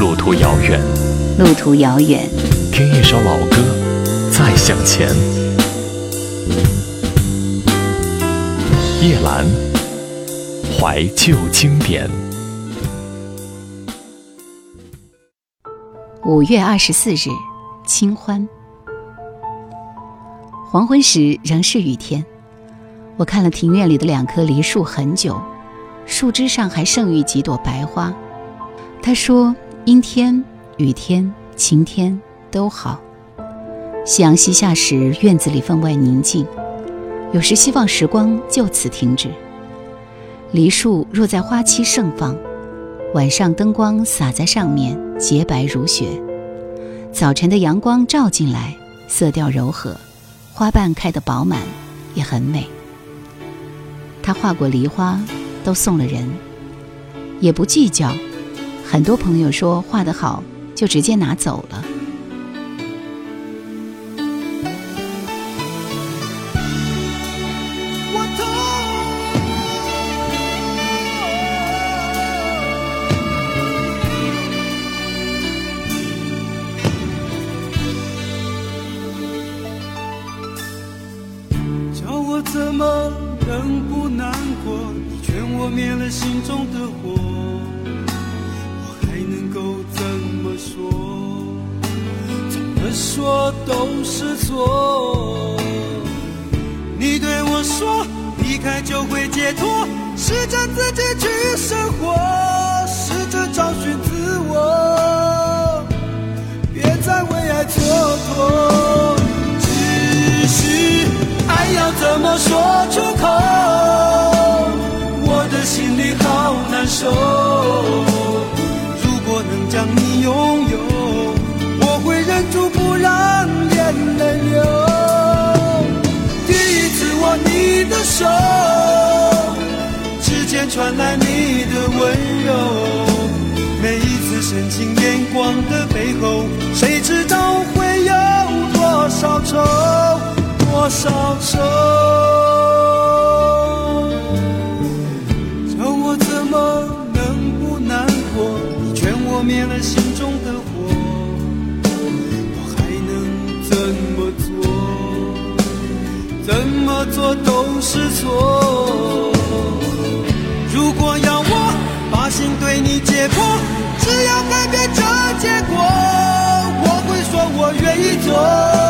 路途遥远，路途遥远。听一首老歌，再向前。叶兰，怀旧经典。五月二十四日，清欢。黄昏时仍是雨天，我看了庭院里的两棵梨树很久，树枝上还剩余几朵白花。他说。阴天、雨天、晴天都好。夕阳西下时，院子里分外宁静。有时希望时光就此停止。梨树若在花期盛放，晚上灯光洒在上面，洁白如雪；早晨的阳光照进来，色调柔和，花瓣开得饱满，也很美。他画过梨花，都送了人，也不计较。很多朋友说画得好，就直接拿走了。我叫我怎么能不难过？你劝我灭了心中的火。说，怎么说都是错。你对我说，离开就会解脱，试着自己去生活，试着找寻自我，别再为爱蹉跎。只是爱要怎么说出口？你的温柔，每一次深情眼光的背后，谁知道会有多少愁，多少愁？叫我怎么能不难过？你劝我灭了心中的火，我还能怎么做？怎么做都是错。如果要我把心对你解剖，只要改变这结果，我会说我愿意做。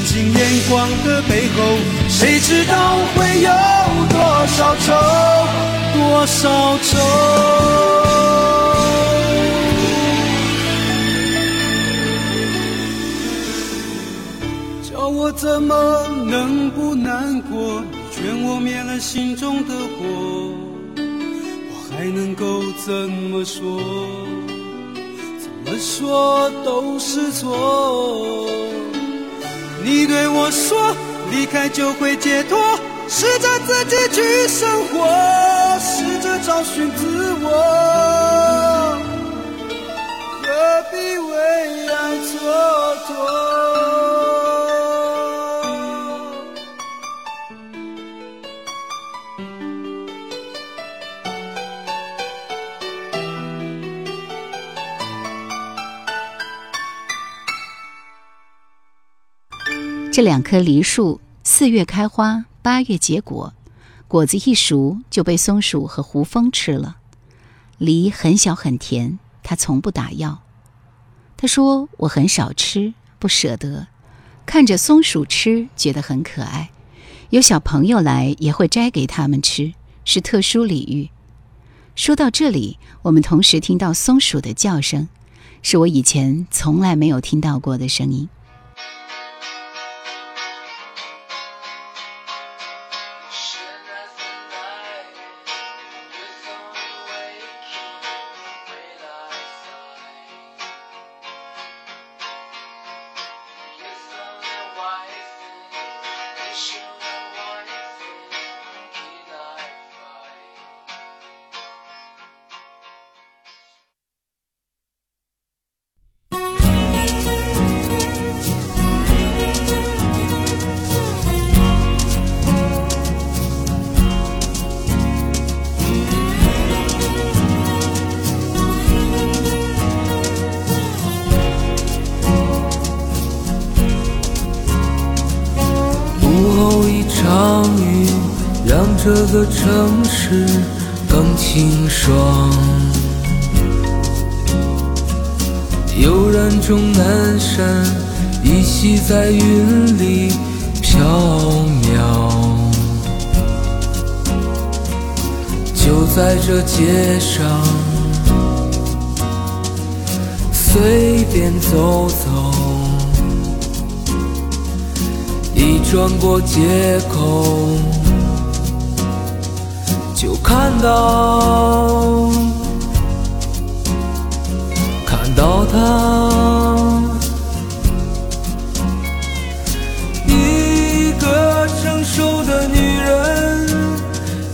深情眼光的背后，谁知道会有多少愁，多少愁？叫我怎么能不难过？你劝我灭了心中的火，我还能够怎么说？怎么说都是错。你对我说，离开就会解脱，试着自己去生活，试着找寻自我，何必为爱蹉跎？这两棵梨树四月开花，八月结果，果子一熟就被松鼠和胡蜂吃了。梨很小很甜，它从不打药。他说：“我很少吃，不舍得。看着松鼠吃，觉得很可爱。有小朋友来，也会摘给他们吃，是特殊礼遇。”说到这里，我们同时听到松鼠的叫声，是我以前从来没有听到过的声音。这个城市更清爽，悠然中南山依稀在云里飘渺。就在这街上随便走走，一转过街口。看到，看到她，一个成熟的女人，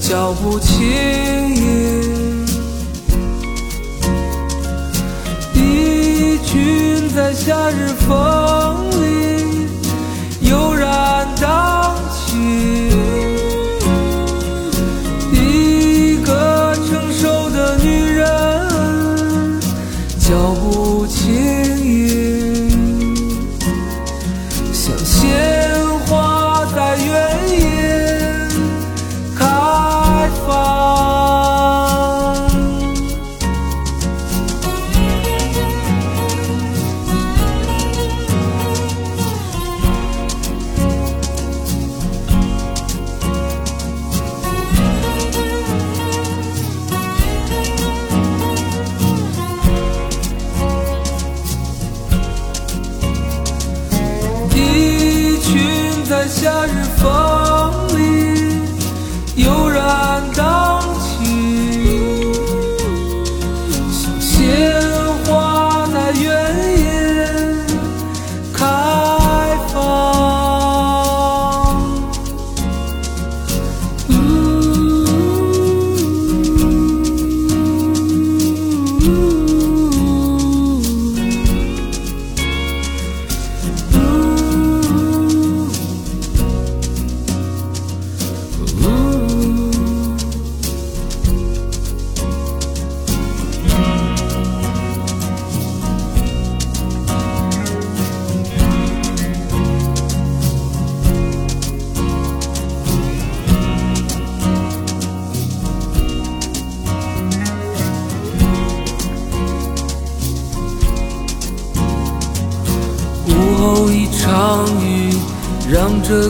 脚步轻盈，一群在夏日风。脚步轻盈，像仙。your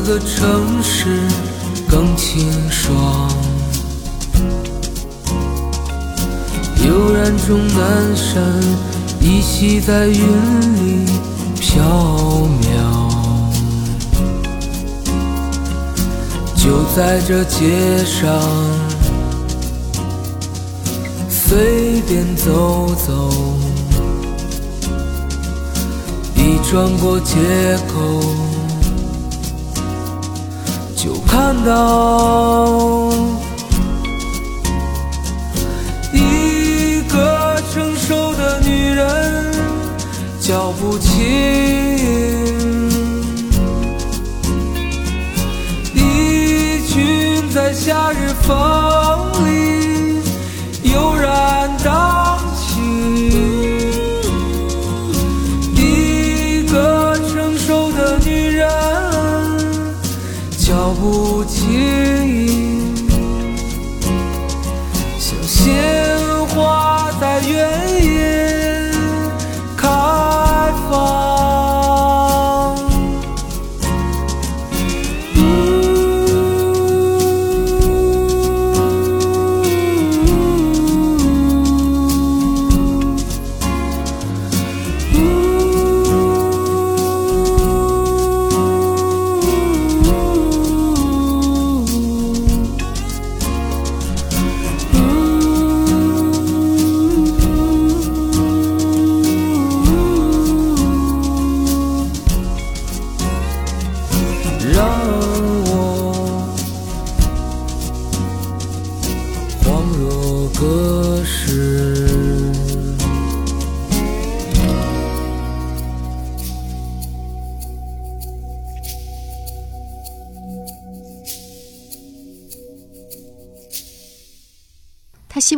的城市更清爽，悠然中南山依稀在云里飘渺。就在这街上随便走走，一转过街口。就看到一个成熟的女人，脚步轻，一群在夏日风里悠然荡。起。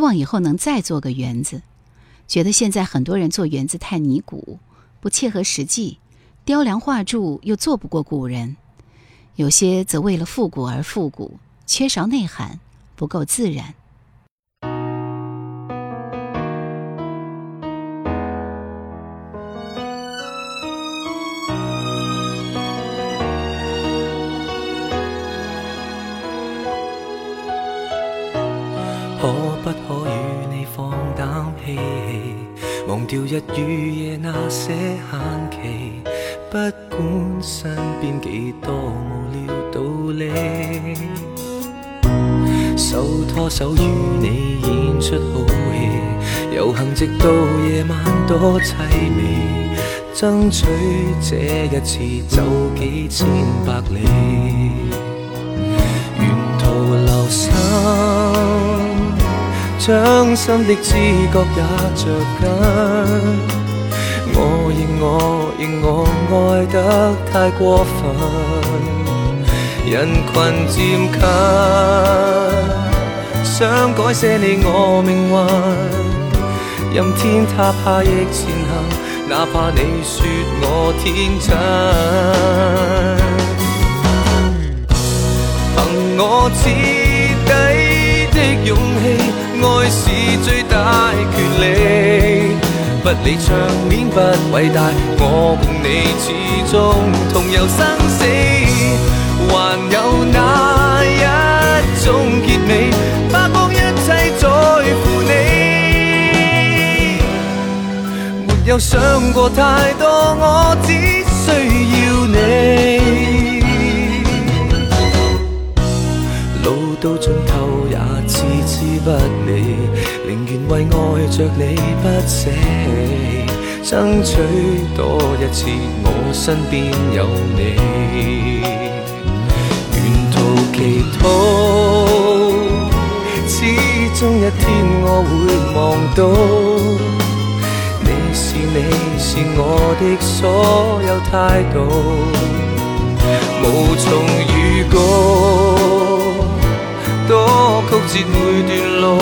望以后能再做个园子，觉得现在很多人做园子太泥古，不切合实际，雕梁画柱又做不过古人，有些则为了复古而复古，缺少内涵，不够自然。掉日与夜那些限期，不管身边几多无聊道理，手拖手与你演出好戏，游行直到夜晚多凄美，争取这一次走几千百里。伤心的知觉也着紧，我认我认我爱得太过分，人群渐近，想改写你我命运，任天塌下亦前行，哪怕你说我天真，凭我彻底的勇气。爱是最大权利，不理场面不伟大，我共你始终同游生死，还有哪一种结尾？花光一切在乎你，没有想过太多，我只需要你。路到尽头。不理，宁愿为爱着你不舍，争取多一次，我身边有你。沿途祈祷，始终一天我会望到，你是你是我的所有态度，无从预告。多曲折每段路，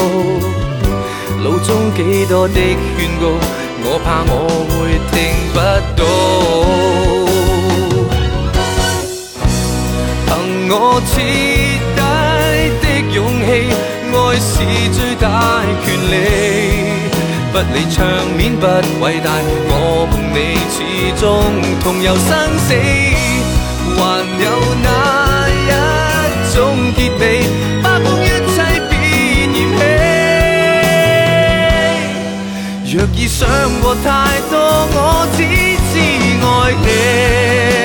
路中几多的劝告，我怕我会听不到。凭我彻底的勇气，爱是最大权利。不理场面不伟大，我共你始终同游生死，还有哪一种结尾？若已想过太多，我只知爱你。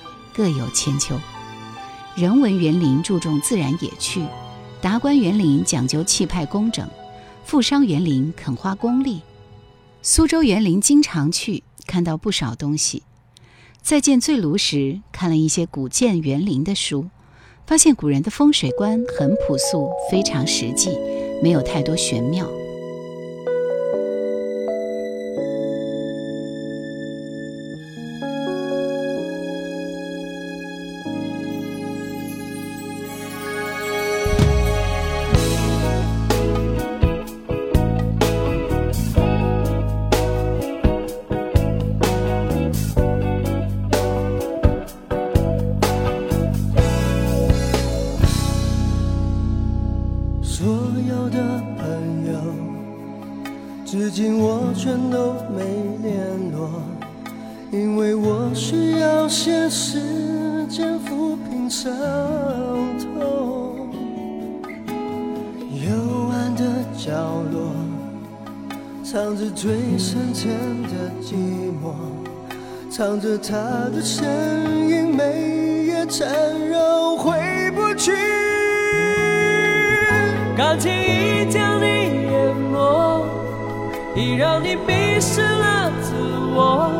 各有千秋，人文园林注重自然野趣，达官园林讲究气派工整，富商园林肯花功力，苏州园林经常去看到不少东西。在建醉庐时，看了一些古建园林的书，发现古人的风水观很朴素，非常实际，没有太多玄妙。沉沉的寂寞，藏着他的身影，每夜缠绕，回不去。感情已将你淹没，已让你迷失了自我，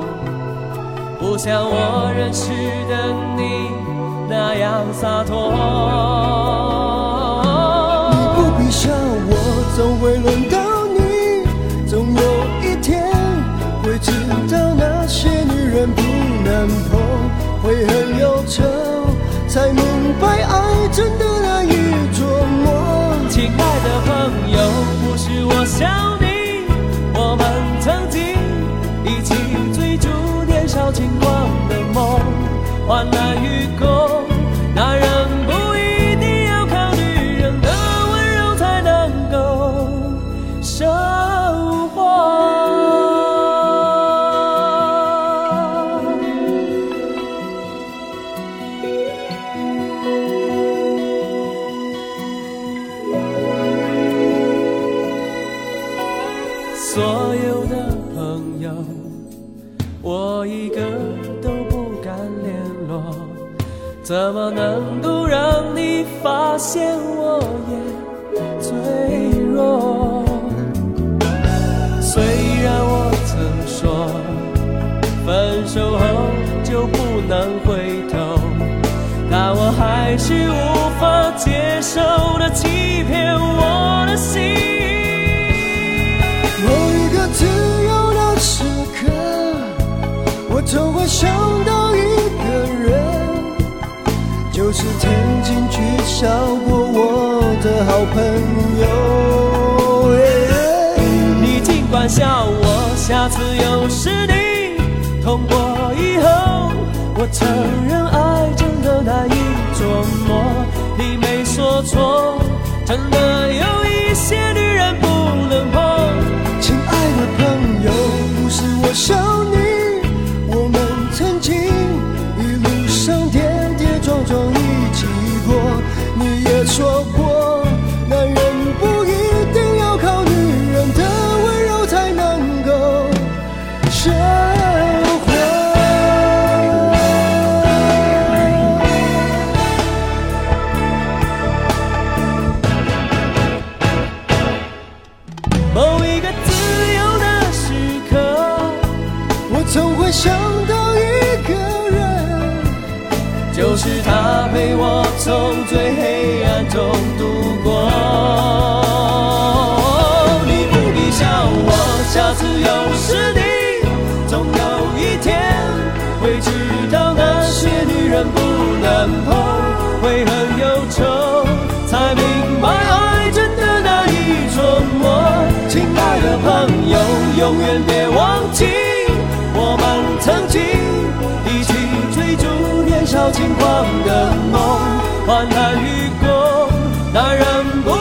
不像我认识的你那样洒脱。你不必笑我，总会到。些女人不能碰，会很忧愁，才明白爱真的。都不敢联络，怎么能够让你发现我也脆弱？虽然我曾说分手后就不能回头，但我还是无法接受的欺骗我的心。总会想到一个人，就是曾经取笑过我的好朋友。你尽管笑我，下次又是你痛过以后。我承认爱真的难以琢磨，你没说错，真的有一些女人不能碰。亲爱的朋友，不是我想你。一起过，你也说过。永远别忘记，我们曾经一起追逐年少轻狂的梦，患难与共，难忍不。